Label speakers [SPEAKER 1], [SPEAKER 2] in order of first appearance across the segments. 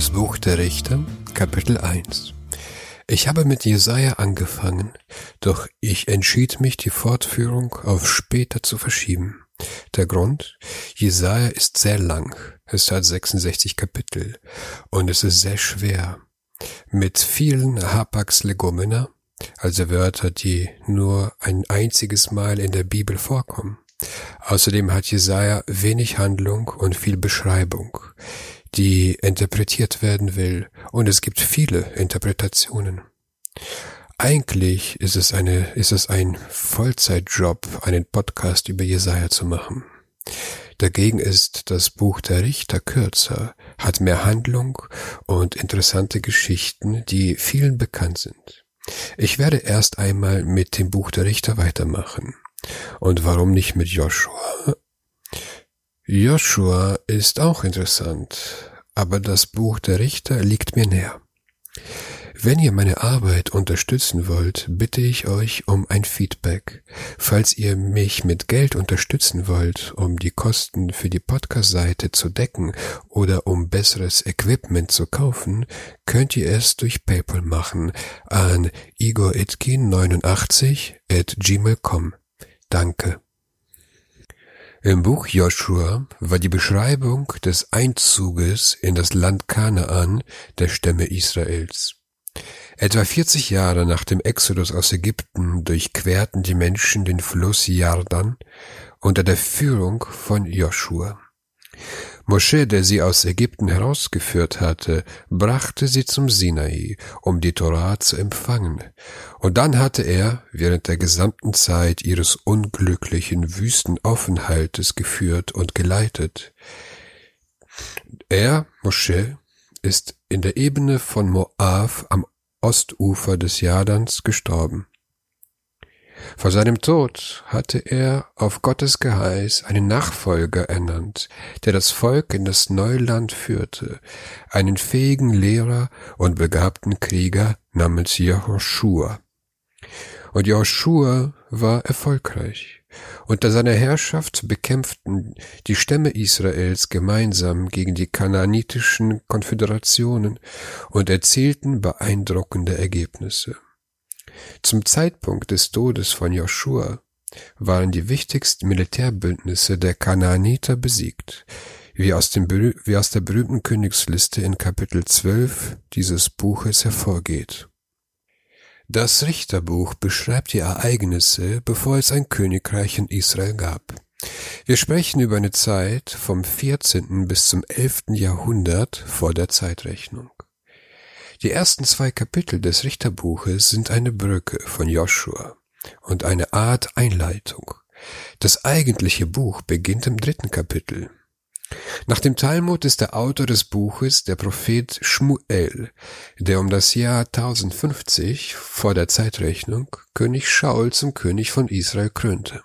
[SPEAKER 1] Das Buch der Richter, Kapitel 1 Ich habe mit Jesaja angefangen, doch ich entschied mich, die Fortführung auf später zu verschieben. Der Grund? Jesaja ist sehr lang. Es hat 66 Kapitel und es ist sehr schwer. Mit vielen Hapax legomena, also Wörter, die nur ein einziges Mal in der Bibel vorkommen. Außerdem hat Jesaja wenig Handlung und viel Beschreibung die interpretiert werden will, und es gibt viele Interpretationen. Eigentlich ist es eine, ist es ein Vollzeitjob, einen Podcast über Jesaja zu machen. Dagegen ist das Buch der Richter kürzer, hat mehr Handlung und interessante Geschichten, die vielen bekannt sind. Ich werde erst einmal mit dem Buch der Richter weitermachen. Und warum nicht mit Joshua? Joshua ist auch interessant, aber das Buch der Richter liegt mir näher. Wenn ihr meine Arbeit unterstützen wollt, bitte ich euch um ein Feedback. Falls ihr mich mit Geld unterstützen wollt, um die Kosten für die Podcast-Seite zu decken oder um besseres Equipment zu kaufen, könnt ihr es durch PayPal machen an igoritkin89 at gmail.com. Danke. Im Buch Joshua war die Beschreibung des Einzuges in das Land Kanaan der Stämme Israels. Etwa 40 Jahre nach dem Exodus aus Ägypten durchquerten die Menschen den Fluss Jordan unter der Führung von Joshua. Mosche, der sie aus Ägypten herausgeführt hatte, brachte sie zum Sinai, um die Torah zu empfangen. Und dann hatte er während der gesamten Zeit ihres unglücklichen Wüstenaufenthaltes geführt und geleitet. Er, Mosche, ist in der Ebene von Moab am Ostufer des Jordans gestorben. Vor seinem Tod hatte er auf Gottes Geheiß einen Nachfolger ernannt, der das Volk in das neue Land führte, einen fähigen Lehrer und begabten Krieger namens Jehoshua. Und Jehoshua war erfolgreich. Unter seiner Herrschaft bekämpften die Stämme Israels gemeinsam gegen die kanaanitischen Konföderationen und erzielten beeindruckende Ergebnisse. Zum Zeitpunkt des Todes von Joshua waren die wichtigsten Militärbündnisse der Kanaaniter besiegt, wie aus, dem, wie aus der berühmten Königsliste in Kapitel 12 dieses Buches hervorgeht. Das Richterbuch beschreibt die Ereignisse, bevor es ein Königreich in Israel gab. Wir sprechen über eine Zeit vom 14. bis zum 11. Jahrhundert vor der Zeitrechnung. Die ersten zwei Kapitel des Richterbuches sind eine Brücke von Joshua und eine Art Einleitung. Das eigentliche Buch beginnt im dritten Kapitel. Nach dem Talmud ist der Autor des Buches der Prophet Shmuel, der um das Jahr 1050 vor der Zeitrechnung König Shaul zum König von Israel krönte.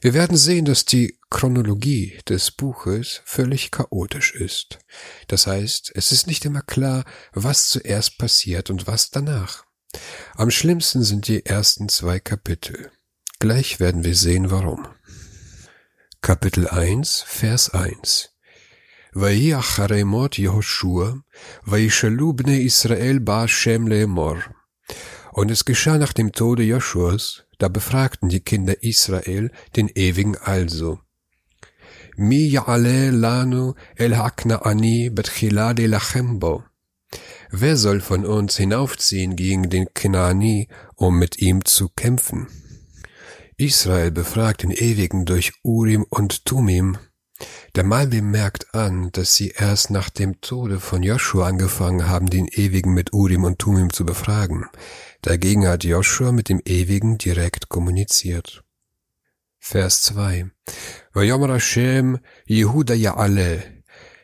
[SPEAKER 1] Wir werden sehen, dass die Chronologie des Buches völlig chaotisch ist. Das heißt, es ist nicht immer klar, was zuerst passiert und was danach. Am schlimmsten sind die ersten zwei Kapitel. Gleich werden wir sehen, warum. Kapitel 1, Vers 1 ויהי אחרי מות יהושע, וישאלו בני ישראל בהשם לאמור. Und es geschah nach dem Tode Joshuas, da befragten die Kinder Israel den Ewigen also. Mi ya'ale lanu el ha'kna'ani betchilade lachembo. Wer soll von uns hinaufziehen gegen den Knaani, um mit ihm zu kämpfen? Israel befragt den Ewigen durch Urim und Tumim. Der Malbim merkt an, dass sie erst nach dem Tode von Joshua angefangen haben, den Ewigen mit Urim und Tumim zu befragen. Dagegen hat Joshua mit dem Ewigen direkt kommuniziert. Vers 2. Vayomer Hashem Yehuda Ya'ale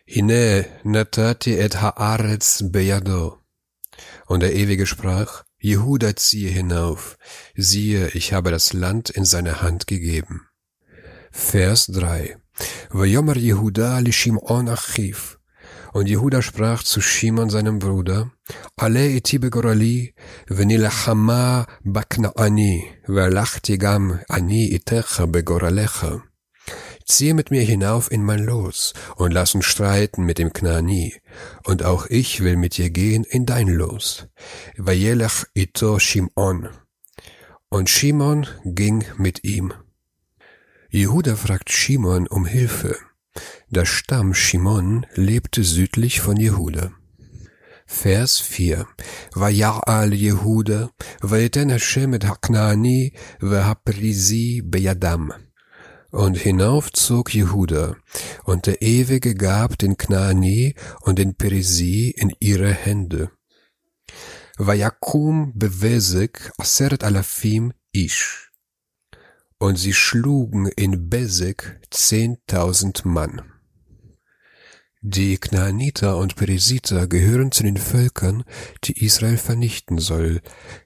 [SPEAKER 1] Hine natati et haaretz beyado. Und der Ewige sprach, Jehuda ziehe hinauf, siehe, ich habe das Land in seine Hand gegeben. Vers 3 Vajomer Jehuda li achiv. Und Jehuda sprach zu Shimon seinem Bruder, Ale iti begorali, venilachama baknaani, velachtigam ani itecha begoralecha ziehe mit mir hinauf in mein Los und lass uns streiten mit dem Knani. Und auch ich will mit dir gehen in dein Los. Vayelech ito Shimon. Und Shimon ging mit ihm. Jehuda fragt Shimon um Hilfe. Der Stamm Shimon lebte südlich von Jehuda. Vers 4. Vaya'al Yehuda, vayeten Hashem et Haknani, vehaprizi beyadam. Und hinauf zog Jehuda, und der Ewige gab den Knaani und den Perisi in ihre Hände. Vayakum bewesek aseret alafim ish. Und sie schlugen in Besek zehntausend Mann. Die Knaaniter und Peresiter gehören zu den Völkern, die Israel vernichten soll,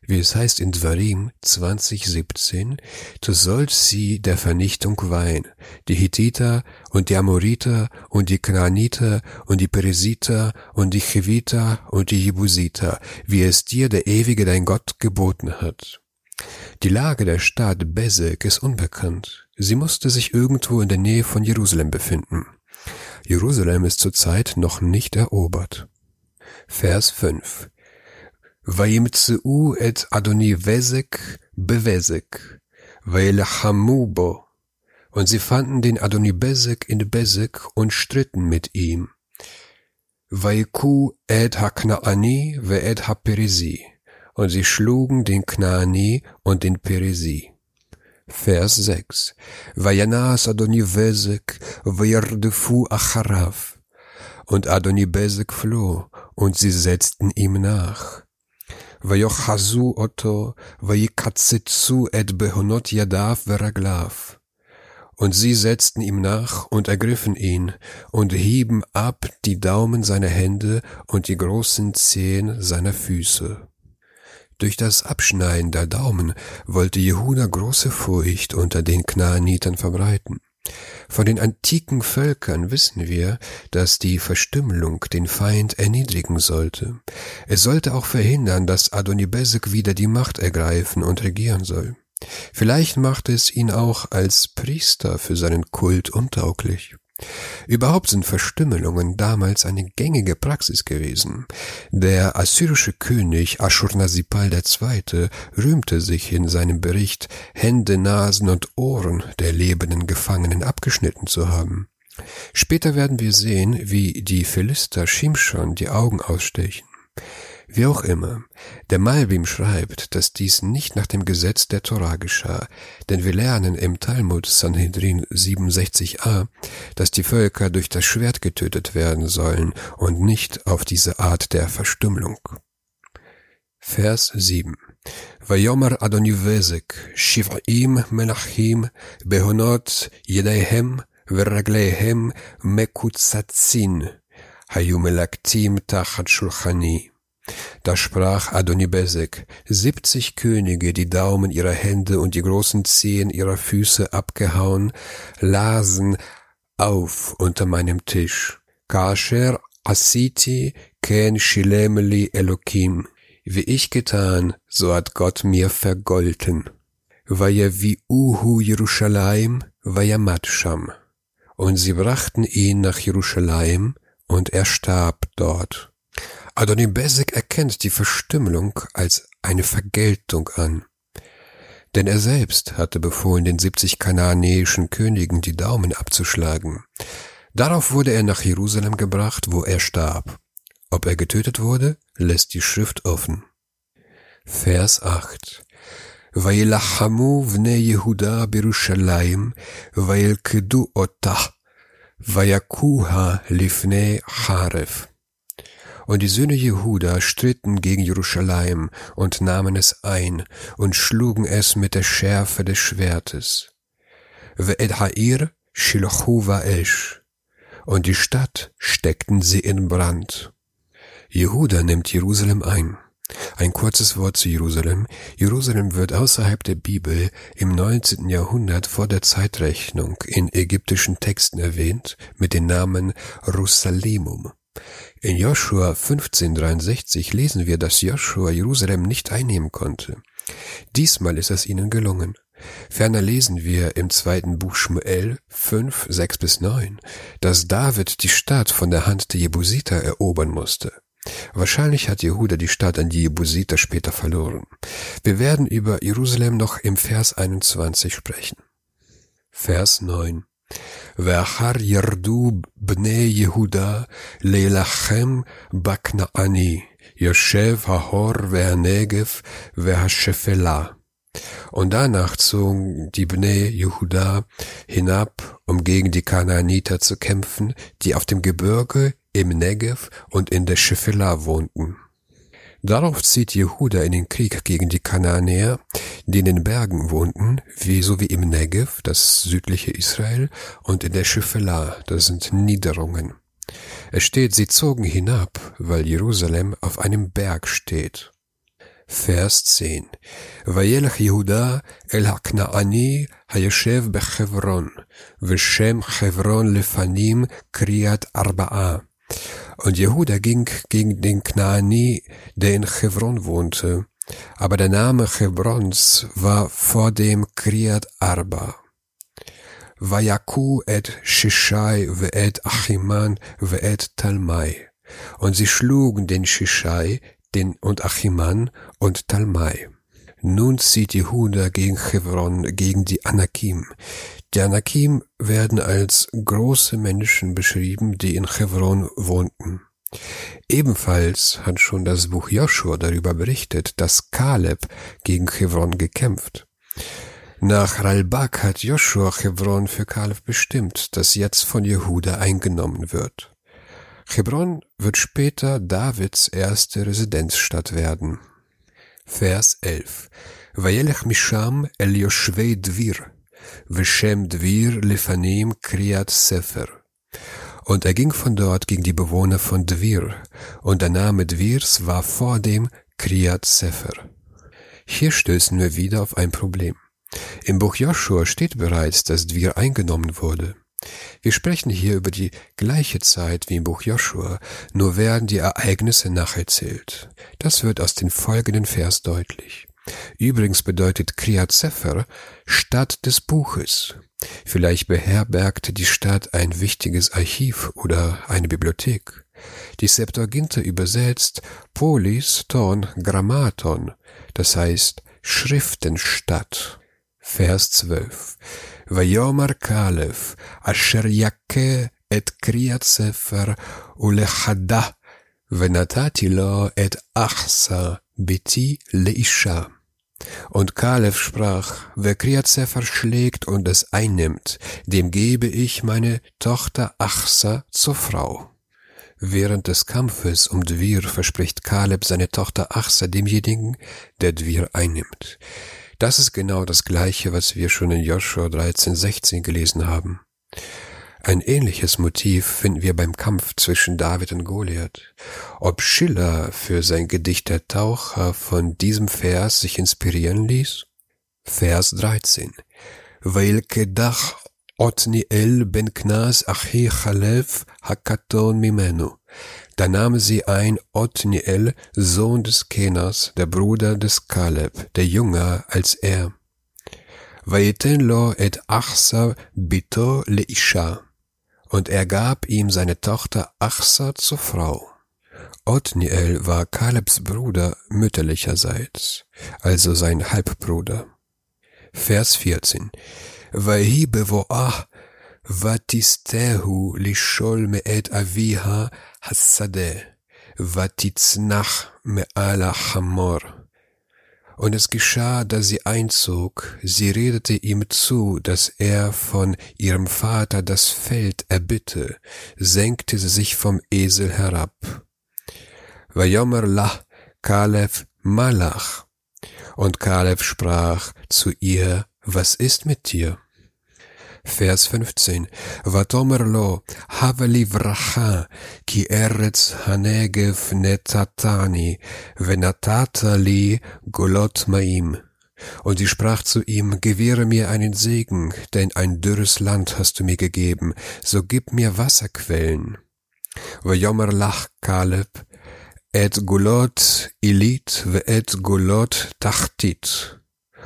[SPEAKER 1] wie es heißt in Dvarim 2017, du sollst sie der Vernichtung weihen, die Hittiter und die Amoriter und die Knaaniter und die Peresiter und die Cheviter und die Jebusiter, wie es dir der Ewige dein Gott geboten hat. Die Lage der Stadt Bezek ist unbekannt. Sie musste sich irgendwo in der Nähe von Jerusalem befinden. Jerusalem ist zurzeit noch nicht erobert. Vers 5. Vayimtseu et Adoni Vezek bevezek, Vayelachamu bo. Und sie fanden den Adoni Bezek in Bezek und stritten mit ihm. Vaiku et Haknaani ve et Haperisi. Und sie schlugen den Knaani und den Perisi. Vers 6. Vayanas Adonibezek vayardefu acharav. Und Adonibezek floh, und sie setzten ihm nach. Vayochazu otto, vayikatzetsu et behonot yadav veraglav. Und sie setzten ihm nach und ergriffen ihn und hieben ab die Daumen seiner Hände und die großen Zehen seiner Füße. Durch das Abschneiden der Daumen wollte Jehuda große Furcht unter den Knaanitern verbreiten. Von den antiken Völkern wissen wir, dass die Verstümmelung den Feind erniedrigen sollte. Es sollte auch verhindern, dass Adonibezek wieder die Macht ergreifen und regieren soll. Vielleicht machte es ihn auch als Priester für seinen Kult untauglich. Überhaupt sind Verstümmelungen damals eine gängige Praxis gewesen. Der assyrische König Ashurnasipal II. rühmte sich in seinem Bericht, Hände, Nasen und Ohren der lebenden Gefangenen abgeschnitten zu haben. Später werden wir sehen, wie die Philister Shimshon die Augen ausstechen. Wie auch immer, der Malbim schreibt, dass dies nicht nach dem Gesetz der Torah geschah, denn wir lernen im Talmud Sanhedrin 67a, dass die Völker durch das Schwert getötet werden sollen und nicht auf diese Art der Verstümmelung. Vers 7 Vayomer Adonivezek, Shiv'im Menachim, Behonot Yedehem, Veraglehem Mekutzatzin, Hayumelaktim Tachat Shulchani. Da sprach Adonibesek, siebzig Könige, die Daumen ihrer Hände und die großen Zehen ihrer Füße abgehauen, lasen auf unter meinem Tisch. Kasher asiti ken shilemeli Elokim. Wie ich getan, so hat Gott mir vergolten. Vaya wie uhu Jerusalem, vaya matscham. Und sie brachten ihn nach Jerusalem, und er starb dort. Adonim Bezek erkennt die Verstümmelung als eine Vergeltung an. Denn er selbst hatte befohlen, den 70 kanaanäischen Königen die Daumen abzuschlagen. Darauf wurde er nach Jerusalem gebracht, wo er starb. Ob er getötet wurde, lässt die Schrift offen. Vers 8 וילחמו בני יהודה בירושלים, וילכדו אותה, ויכוה לפני חרב. Und die Söhne Jehuda stritten gegen Jerusalem und nahmen es ein und schlugen es mit der Schärfe des Schwertes. Und die Stadt steckten sie in Brand. Jehuda nimmt Jerusalem ein. Ein kurzes Wort zu Jerusalem. Jerusalem wird außerhalb der Bibel im 19. Jahrhundert vor der Zeitrechnung in ägyptischen Texten erwähnt mit dem Namen Rusalemum. In Joshua 1563 lesen wir, dass Joshua Jerusalem nicht einnehmen konnte. Diesmal ist es ihnen gelungen. Ferner lesen wir im zweiten Buch Schmuel 5, 6 bis 9, dass David die Stadt von der Hand der Jebusiter erobern musste. Wahrscheinlich hat Jehuda die Stadt an die Jebusiter später verloren. Wir werden über Jerusalem noch im Vers 21 sprechen. Vers 9 ואחר ירדו בני יהודה להילחם בכנעני, יושב ההור והנגב והשפלה. Und danach zogen die Bnei Jehuda hinab, um gegen die Kanaaniter zu kämpfen, die auf dem Gebirge, im Negev und in der Shephelah wohnten. Darauf zieht Jehuda in den Krieg gegen die Kanaanäer, die in den Bergen wohnten, wie sowie im Negev, das südliche Israel, und in der Schiffela, das sind Niederungen. Es steht, sie zogen hinab, weil Jerusalem auf einem Berg steht. Vers 10. Vayelach Jehuda el haknaani hayeshev bechevron, veshem chevron lefanim kriat arba'a. Und Jehuda ging gegen den Knaani, der in Hebron wohnte, aber der Name Hebrons war vor dem Kriat Arba. Vayaku et Shishai ve'et Achiman ve'et Talmai. Und sie schlugen den Shishai, den und Achiman und Talmai. Nun zieht Jehuda gegen Hebron, gegen die Anakim. Die Anakim werden als große Menschen beschrieben, die in Hebron wohnten. Ebenfalls hat schon das Buch Joshua darüber berichtet, dass Kaleb gegen Hebron gekämpft. Nach Ralbak hat Joshua Hebron für Kaleb bestimmt, das jetzt von Jehuda eingenommen wird. Hebron wird später Davids erste Residenzstadt werden. Vers 11. וילך משם אל יושבי דביר, ושם דביר לפנים קריאת ספר. Und er ging von dort gegen die Bewohner von Dvir, und der Name Dvirs war vor dem Kriyat Sefer. Hier stößen wir wieder auf ein Problem. Im Buch Joshua steht bereits, dass Dvir eingenommen wurde. Wir sprechen hier über die gleiche Zeit wie im Buch Joshua, nur werden die Ereignisse nacherzählt. Das wird aus den folgenden Vers deutlich. Übrigens bedeutet Kriyat Sefer Stadt des Buches. Vielleicht beherbergte die Stadt ein wichtiges Archiv oder eine Bibliothek. Die Septuaginta übersetzt Polis ton Grammaton, das heißt Schriftenstadt. Vers 12. ויאמר כלב, אשר יכה את קריאת ספר ולחדה, ונתתי לו את אחסה ביתי לאישה. Und Kalef sprach, wer Kriat Sefer schlägt und es einnimmt, dem gebe ich meine Tochter Achsa zur Frau. Während des Kampfes um Dvir verspricht Kaleb seine Tochter Achsa demjenigen, der Dvir einnimmt. Das ist genau das Gleiche, was wir schon in Joshua 13, 16 gelesen haben. Ein ähnliches Motiv finden wir beim Kampf zwischen David und Goliath. Ob Schiller für sein Gedicht Der Taucher von diesem Vers sich inspirieren ließ? Vers 13. Weil kedach Otniel ben Knas achi Chalev hakaton mimenu. Da nahmen sie ein Otniel, Sohn des Kenas, der Bruder des Kaleb, der jünger als er. Vaiten lo et Achsa bito leisha. Und er gab ihm seine Tochter Achsa zur Frau. Otniel war Kalebs Bruder mütterlicherseits, also sein Halbbruder. Vers 14. Vahi bevoah ותסתהו לשאול מאת אביה השדה, ותצנח מעל החמור. Und es geschah, da sie einzog, sie redete ihm zu, dass er von ihrem Vater das Feld erbitte, senkte sie sich vom Esel herab. Vayomer lah Kalef Malach. Und Kalef sprach zu ihr, was ist mit dir? Vers 15. Vatomer lo, have livracha, ki eretz hanegev netatani, venatata li golot maim. Und sie sprach zu ihm, gewähre mir einen Segen, denn ein dürres Land hast du mir gegeben, so gib mir Wasserquellen. Vajomer lach Kaleb, et golot ilit ve et golot tachtit.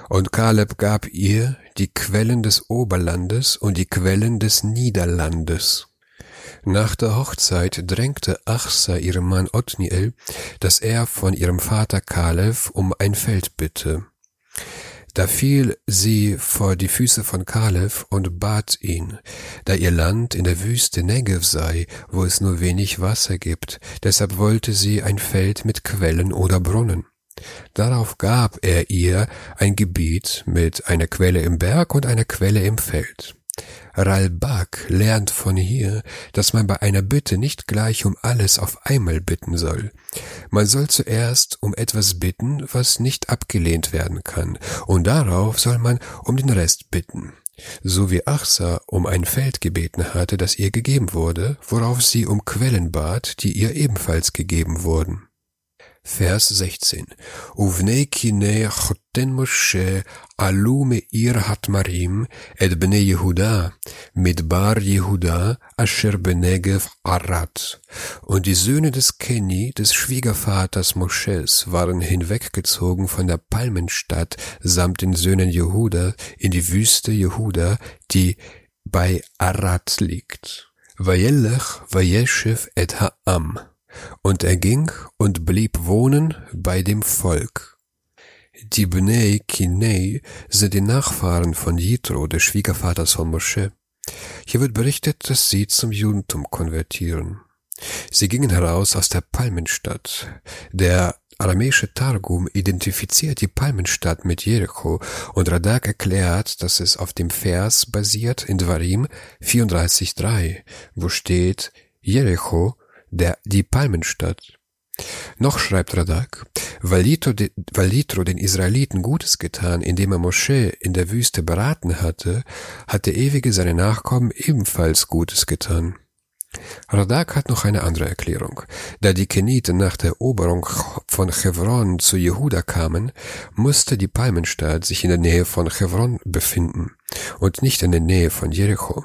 [SPEAKER 1] Und Kaleb gab ihr die Quellen des Oberlandes und die Quellen des Niederlandes. Nach der Hochzeit drängte Achsa ihrem Mann Othniel, dass er von ihrem Vater Kaleb um ein Feld bitte. Da fiel sie vor die Füße von Kaleb und bat ihn, da ihr Land in der Wüste Negev sei, wo es nur wenig Wasser gibt, deshalb wollte sie ein Feld mit Quellen oder Brunnen. Darauf gab er ihr ein Gebiet mit einer Quelle im Berg und einer Quelle im Feld. Ralbak lernt von hier, dass man bei einer Bitte nicht gleich um alles auf einmal bitten soll. Man soll zuerst um etwas bitten, was nicht abgelehnt werden kann, und darauf soll man um den Rest bitten. So wie Achsa um ein Feld gebeten hatte, das ihr gegeben wurde, worauf sie um Quellen bat, die ihr ebenfalls gegeben wurden. Vers 16. Uvne kine choten Moshe alu me'ir hatmarim et bne Yehuda mit Bar Yehuda asher benegev arat. Und die Söhne des Keni, des Schwiegervaters Moschees, waren hinweggezogen von der Palmenstadt samt den Söhnen Jehuda in die Wüste Jehuda, die bei Arat liegt. Vayelech, Vayeshev et Ha'am. Und er ging und blieb wohnen bei dem Volk. Die Bnei Kinei sind die Nachfahren von Jitro, des Schwiegervaters von Mosche. Hier wird berichtet, dass sie zum Judentum konvertieren. Sie gingen heraus aus der Palmenstadt. Der aramäische Targum identifiziert die Palmenstadt mit Jericho und Radak erklärt, dass es auf dem Vers basiert in Dvarim 34.3, wo steht Jericho der, die Palmenstadt. Noch schreibt Radak, weil Yitro den Israeliten Gutes getan, indem er Moschee in der Wüste beraten hatte, hat der Ewige seine Nachkommen ebenfalls Gutes getan. Radak hat noch eine andere Erklärung. Da die Keniten nach der Eroberung von Chevron zu Jehuda kamen, musste die Palmenstadt sich in der Nähe von Chevron befinden und nicht in der Nähe von Jericho.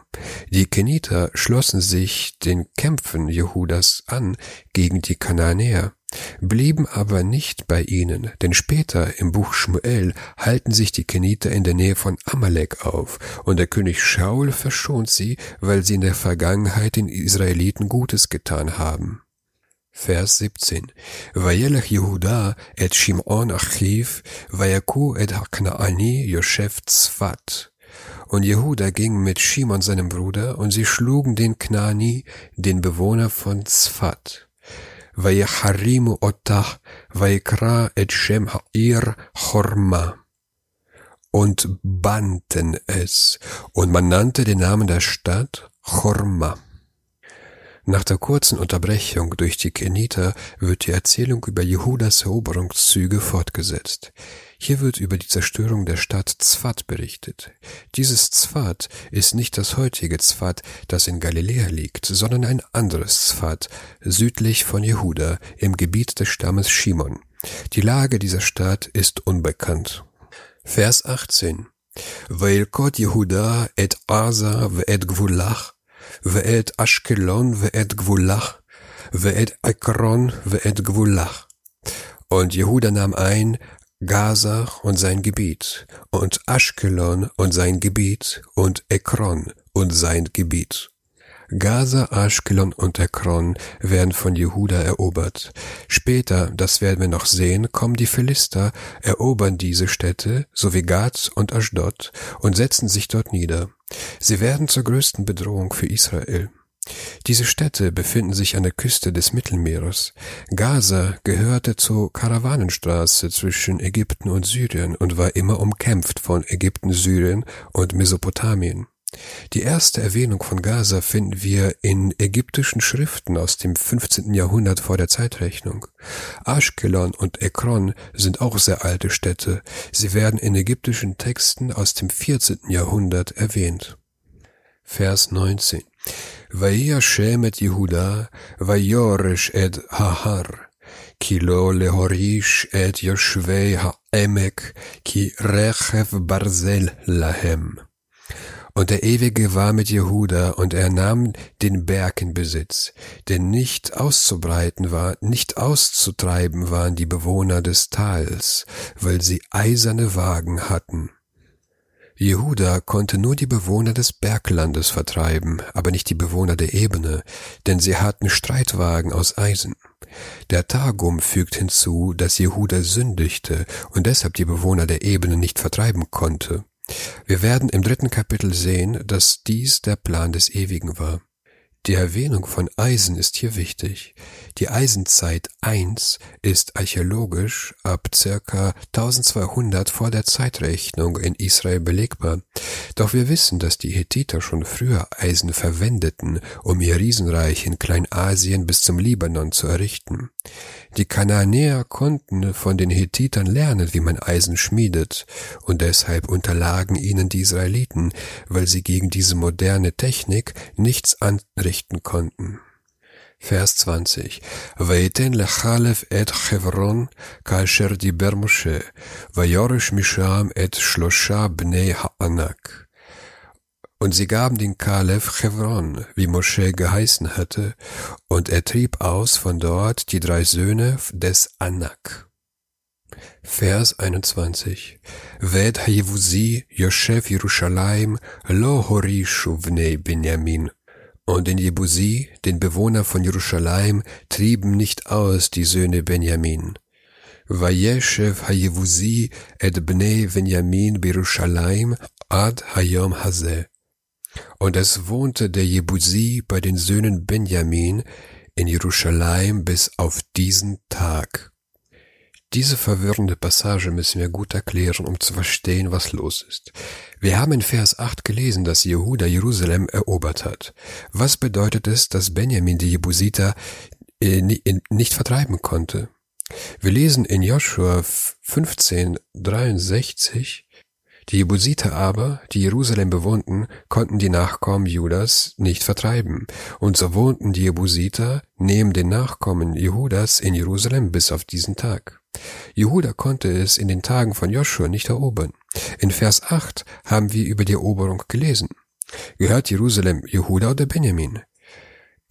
[SPEAKER 1] Die Keniter schlossen sich den Kämpfen Jehudas an gegen die Kananäer, blieben aber nicht bei ihnen, denn später im Buch Schmuel halten sich die Keniter in der Nähe von Amalek auf, und der König Shaul verschont sie, weil sie in der Vergangenheit den Israeliten Gutes getan haben. Vers 17. Vayelech Yehuda et Shimon Achiv, vayaku et Haknaani Yosef Tzfat. Und Jehuda ging mit Shimon seinem Bruder, und sie schlugen den Knani, den Bewohner von Zfat. Und bannten es, und man nannte den Namen der Stadt Chorma. Nach der kurzen Unterbrechung durch die Keniter wird die Erzählung über Jehudas Eroberungszüge fortgesetzt. Hier wird über die Zerstörung der Stadt Zwat berichtet. Dieses Zwat ist nicht das heutige Zwat, das in Galiläa liegt, sondern ein anderes Zwat, südlich von Jehuda, im Gebiet des Stammes Shimon. Die Lage dieser Stadt ist unbekannt. Vers 18 Weil Gott Jehuda et Asa et Gvulach ואת אשקלון ואת גבולך, ואת עקרון ואת גבולך. Und Jehuda nahm ein Gaza und sein Gebiet und Ashkelon und sein Gebiet und Ekron und sein Gebiet. Gaza, Ashkelon und Ekron werden von Jehuda erobert. Später, das werden wir noch sehen, kommen die Philister, erobern diese Städte sowie Gad und Ashdod und setzen sich dort nieder. Sie werden zur größten Bedrohung für Israel. Diese Städte befinden sich an der Küste des Mittelmeeres. Gaza gehörte zur Karawanenstraße zwischen Ägypten und Syrien und war immer umkämpft von Ägypten, Syrien und Mesopotamien. Die erste Erwähnung von Gaza finden wir in ägyptischen Schriften aus dem 15. Jahrhundert vor der Zeitrechnung. Ashkelon und Ekron sind auch sehr alte Städte. Sie werden in ägyptischen Texten aus dem 14. Jahrhundert erwähnt. Vers 19. Vayashem et Yehuda, vayoresh et Hahar, kilo lehorish et Yoshvei ha'emek, ki rechev barzel lahem. Und der Ewige war mit Jehuda, und er nahm den Berg in Besitz, denn nicht auszubreiten war, nicht auszutreiben waren die Bewohner des Tals, weil sie eiserne Wagen hatten. Jehuda konnte nur die Bewohner des Berglandes vertreiben, aber nicht die Bewohner der Ebene, denn sie hatten Streitwagen aus Eisen. Der Targum fügt hinzu, dass Jehuda sündigte und deshalb die Bewohner der Ebene nicht vertreiben konnte. Wir werden im dritten Kapitel sehen, dass dies der Plan des Ewigen war. Die Erwähnung von Eisen ist hier wichtig. Die Eisenzeit 1 ist archäologisch ab circa 1200 vor der Zeitrechnung in Israel belegbar. Doch wir wissen, dass die Hethiter schon früher Eisen verwendeten, um ihr Riesenreich in Kleinasien bis zum Libanon zu errichten. Die Kanaanäer konnten von den Hethitern lernen, wie man Eisen schmiedet, und deshalb unterlagen ihnen die Israeliten, weil sie gegen diese moderne Technik nichts anrichten konnten. Vers 20. Vaiten lechalef et Chevron, kasher diber Moshe, vayorish misham et shlosha bnei ha'anak. Und sie gaben den Kalef Chevron, wie Mosche geheißen hatte, und er trieb aus von dort die drei Söhne des Anak. Vers 21. Ved Hayevusi Yoshev Yerushalayim lo horishu vnei Benjamin. Und in Jebusi, den Bewohner von Jerusalem, trieben nicht aus die Söhne Benjamin. Vayeshev Hayevusi et bnei Benjamin Berushalayim ad hayom hazeh. Und es wohnte der Jebusi bei den Söhnen Benjamin in Jerusalem bis auf diesen Tag. Diese verwirrende Passage müssen wir gut erklären, um zu verstehen, was los ist. Wir haben in Vers 8 gelesen, dass Jehuda Jerusalem erobert hat. Was bedeutet es, dass Benjamin die Jebusiter äh, nicht vertreiben konnte? Wir lesen in Joshua 15, 63, die Jebusiter aber, die Jerusalem bewohnten, konnten die Nachkommen Judas nicht vertreiben, und so wohnten die Jebusiter neben den Nachkommen Jehudas in Jerusalem bis auf diesen Tag. Jehuda konnte es in den Tagen von Joshua nicht erobern. In Vers 8 haben wir über die Eroberung gelesen. Gehört Jerusalem Jehuda oder Benjamin?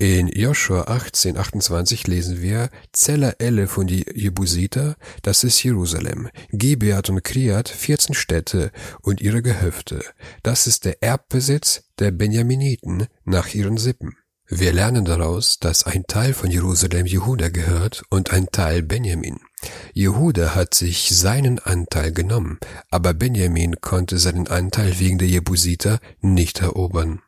[SPEAKER 1] In Joshua 18, 28 lesen wir, Zella Elle von die Jebusiter, das ist Jerusalem, Gibeat und Kriat, 14 Städte und ihre Gehöfte. Das ist der Erbbesitz der Benjaminiten nach ihren Sippen. Wir lernen daraus, dass ein Teil von Jerusalem Jehuda gehört und ein Teil Benjamin. Jehuda hat sich seinen Anteil genommen, aber Benjamin konnte seinen Anteil wegen der Jebusiter nicht erobern.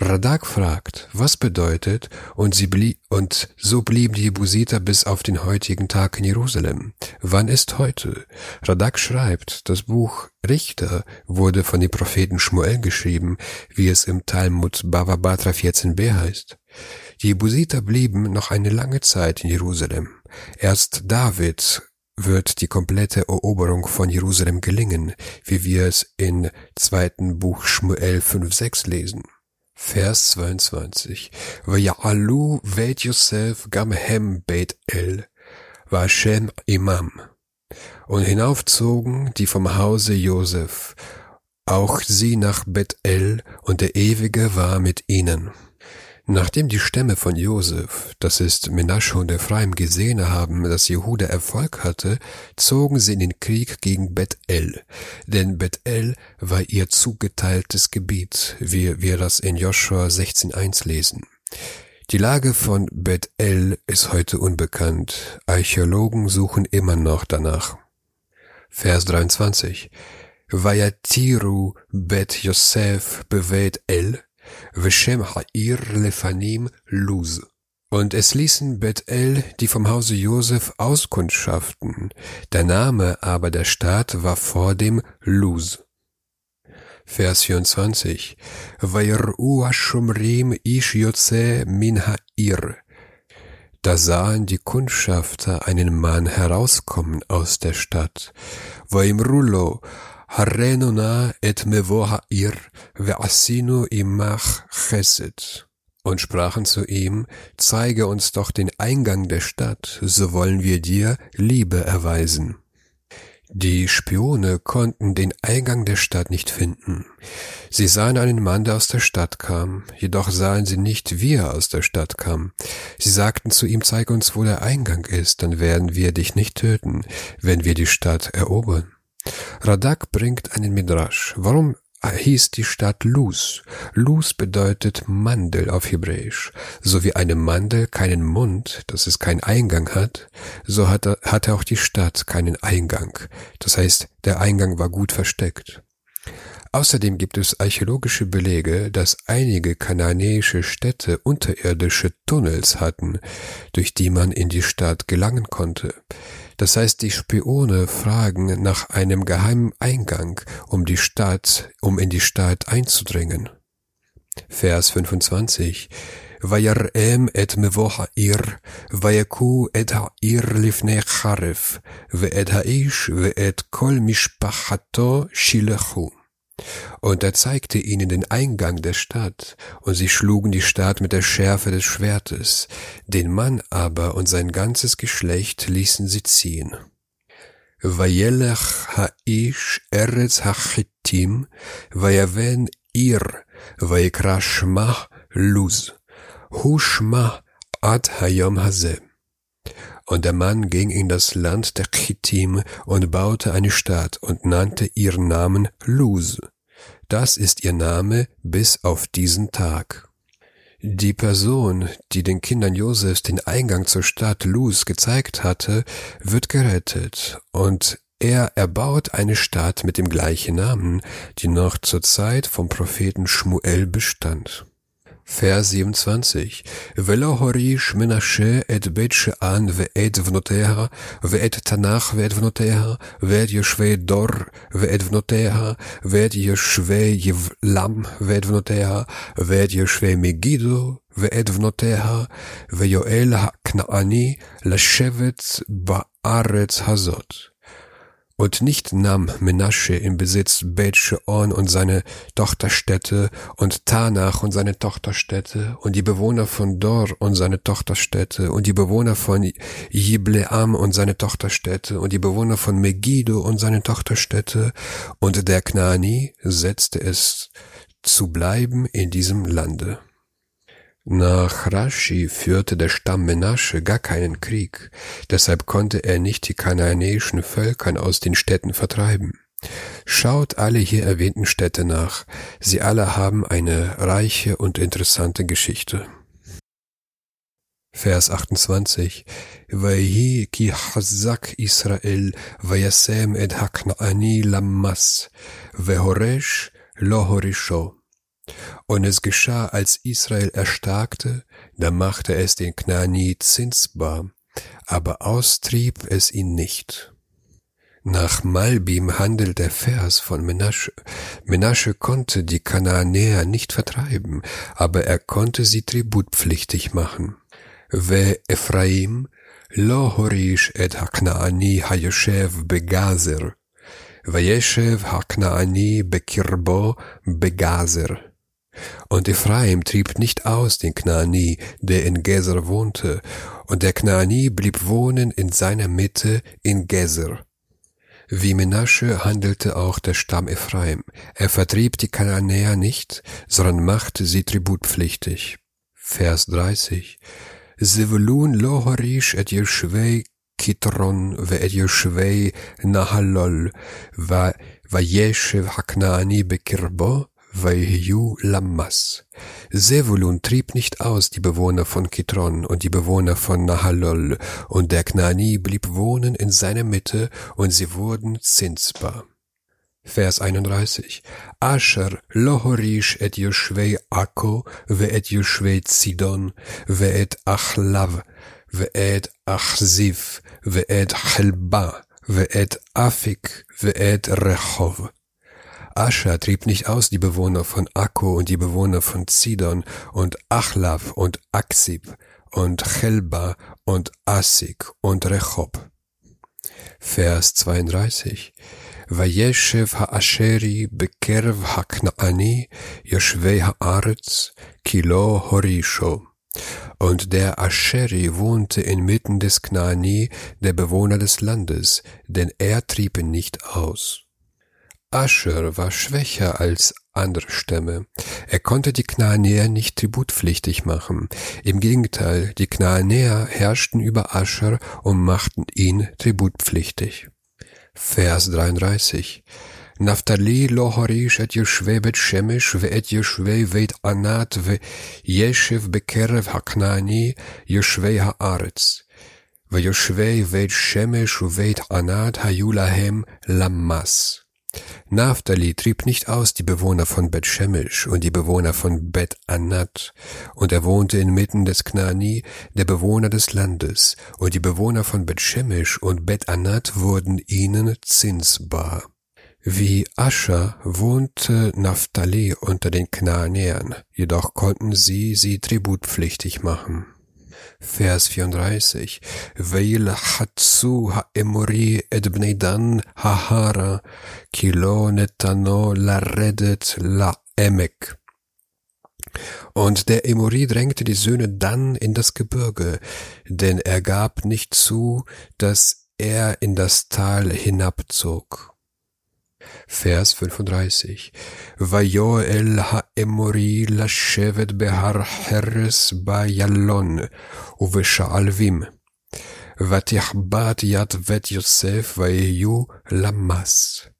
[SPEAKER 1] Radak fragt, was bedeutet, und, sie blieb, und so blieben die Jebusiter bis auf den heutigen Tag in Jerusalem. Wann ist heute? Radak schreibt, das Buch Richter wurde von dem Propheten Schmuel geschrieben, wie es im Talmud Bava Batra 14b heißt. Die Jebusiter blieben noch eine lange Zeit in Jerusalem. Erst David wird die komplette Eroberung von Jerusalem gelingen, wie wir es in zweiten Buch Schmuel 5.6 lesen. Vers 22. V'ya'alu vet Yosef gam hem Beit El, Vashem Imam. Und hinaufzogen die vom Hause Josef, auch sie nach Bet El, und der Ewige war mit ihnen. Nachdem die Stämme von Josef, das ist Menasche und Ephraim, gesehen haben, dass Jehuda Erfolg hatte, zogen sie in den Krieg gegen Bet-El, denn Bet-El war ihr zugeteiltes Gebiet, wie wir das in Joshua 16.1 lesen. Die Lage von Bet-El ist heute unbekannt. Archäologen suchen immer noch danach. Vers 23. Vayatiru Bet Yosef bevet El Veshem Ha'ir Lefanim Luz. Und es ließen Bet-El, die vom Hause Josef auskundschaften. Der Name aber der Stadt war vor dem Luz. Vers 24. Vayru Ashumrim ish yotze min ha'ir. Da sahen die Kundschafter einen Mann herauskommen aus der Stadt. Vaimrulo Harrenona et mevo ha'ir ve'asinu imach chesed. Und sprachen zu ihm, zeige uns doch den Eingang der Stadt, so wollen wir dir Liebe erweisen. Die Spione konnten den Eingang der Stadt nicht finden. Sie sahen einen Mann, der aus der Stadt kam, jedoch sahen sie nicht, wie er aus der Stadt kam. Sie sagten zu ihm, zeig uns, wo der Eingang ist, dann werden wir dich nicht töten, wenn wir die Stadt erobern. Radak bringt einen Midrash. Warum hieß die Stadt Luz. Luz bedeutet Mandel auf Hebräisch. So wie eine Mandel keinen Mund, dass es keinen Eingang hat, so hatte, hatte auch die Stadt keinen Eingang. Das heißt, der Eingang war gut versteckt. Außerdem gibt es archäologische Belege, dass einige kananäische Städte unterirdische Tunnels hatten, durch die man in die Stadt gelangen konnte. Das heißt, die Spione fragen nach einem geheimen Eingang, um die Stadt, um in die Stadt einzudringen. Vers 25. ויראם את מבוא העיר, ויכו את העיר לפני חרף, ואת האיש ואת כל משפחתו שילחו. Und er zeigte ihnen den Eingang der Stadt, und sie schlugen die Stadt mit der Schärfe des Schwertes, den Mann aber und sein ganzes Geschlecht ließen sie ziehen. Vayelech ha'ish eretz hachittim, vayaven ir, vayikrashma luz, hushma ad hayom hazeh. Und der Mann ging in das Land der Chittim und baute eine Stadt und nannte ihren Namen Luz. Das ist ihr Name bis auf diesen Tag. Die Person, die den Kindern Josefs den Eingang zur Stadt Luz gezeigt hatte, wird gerettet und er erbaut eine Stadt mit dem gleichen Namen, die noch zur Zeit vom Propheten Schmuel bestand. Vers 27. ולא הוריש מנשה את בית שאן ואת בנותיה, ואת תנח ואת בנותיה, ואת יושבי דור ואת בנותיה, ואת יושבי יבלם ואת בנותיה, ואת יושבי מגידו ואת בנותיה, ויואל הכנעני לשבת בארץ הזאת. Und nicht nahm Menasche im Besitz Bet Sheon und seine Tochterstädte und Tanach und seine Tochterstädte und die Bewohner von Dor und seine Tochterstädte und die Bewohner von Yibleam und seine Tochterstädte und die Bewohner von Megiddo und seine Tochterstädte und der Knani setzte es zu bleiben in diesem Lande. Nach Rashi führte der Stamm Menasche gar keinen Krieg, deshalb konnte er nicht die kanaanäischen Völkern aus den Städten vertreiben. Schaut alle hier erwähnten Städte nach, sie alle haben eine reiche und interessante Geschichte. Vers 28 ki Israel et haknaani lohorisho und es geschah, als Israel erstarkte, da machte es den Knani zinsbar, aber austrieb es ihn nicht. Nach Malbim handelt der Vers von Menasche. Menasche konnte die Kanaanäer nicht vertreiben, aber er konnte sie tributpflichtig machen. Ve Ephraim lo horish et haknaani hayoshev begazer, vayeshev haknaani bekirbo begazer. Und Ephraim trieb nicht aus den Knaani, der in Gezer wohnte, und der Knaani blieb wohnen in seiner Mitte in Gezer. Wie Menasche handelte auch der Stamm Ephraim. Er vertrieb die Kananäer nicht, sondern machte sie tributpflichtig. Vers 30. Zevulun lo horish et Yeshvei Kitron ve et Yeshvei Nahalol va vayeshev haknaani bekirbo Vayhu Lammas. Zevulun trieb nicht aus die Bewohner von Kitron und die Bewohner von Nahalol, und der Knani blieb wohnen in seiner Mitte, und sie wurden zinsbar. Vers 31. Asher lohorish et Yoshvei Akko, ve et Yoshvei Zidon, ve et Achlav, ve et Achziv, ve et Chelba, ve et Afik, ve et Rechov. Ascher trieb nicht aus die Bewohner von Akko und die Bewohner von Zidon und Achlav und Aksib und Chelba und Asik und Rechob. Vers 32 Vayeshev ha'asheri bekerv ha'knaani yoshvei ha'aretz kilo horisho. Und der Asheri wohnte inmitten des Knaani, der Bewohner des Landes, denn er trieb ihn nicht aus. Ascher war schwächer als andere Stämme. Er konnte die Kanaanäer nicht tributpflichtig machen. Im Gegenteil, die Kanaanäer herrschten über Ascher und machten ihn tributpflichtig. Vers 33 Naphtali lo horish et Yeshve bet Shemesh ve et Yeshve veit Anat ve Yeshiv bekerev haknani Yeshve haaretz. Ve Yeshve veit Shemesh veit Anat hayulahem lamas. Naphtali trieb nicht aus die Bewohner von Bet Shemesh und die Bewohner von Bet Anat, und er wohnte inmitten des Knani, der Bewohner des Landes, und die Bewohner von Bet Shemesh und Bet Anat wurden ihnen zinsbar. Wie Ascher wohnte Naphtali unter den Knaanäern, jedoch konnten sie sie tributpflichtig machen. Vers 34. Weil hatzu ha'emori et bnei dan hahara, kilo netano laredet la emek. Und der Emori drängte die Söhne dann in das Gebirge, denn er gab nicht zu, dass er in das Tal hinabzog. Vers 35. Vayoel la shevet behar heres ba'yalon uvesha'alvim. Vatihbat yad vet Yosef vayu lamas.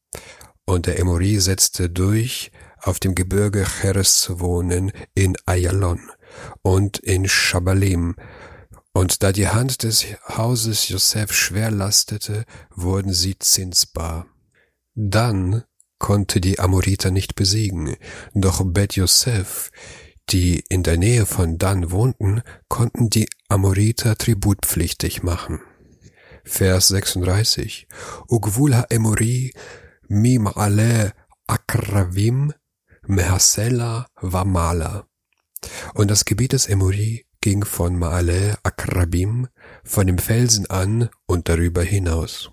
[SPEAKER 1] Und der Emori setzte durch, auf dem Gebirge Heres wohnen in Ayalon und in Shabalim. und da die Hand des Hauses Joseph schwer lastete, wurden sie zinsbar. Dann konnte die Amoriter nicht besiegen, doch Bet Yosef, die in der Nähe von Dan wohnten, konnten die Amoriter tributpflichtig machen. Vers 36 Ugvul ha-Emori mim ale akravim mehasela vamala. Und das Gebiet des Emori ging von Maale Akrabim, von dem Felsen an und darüber hinaus.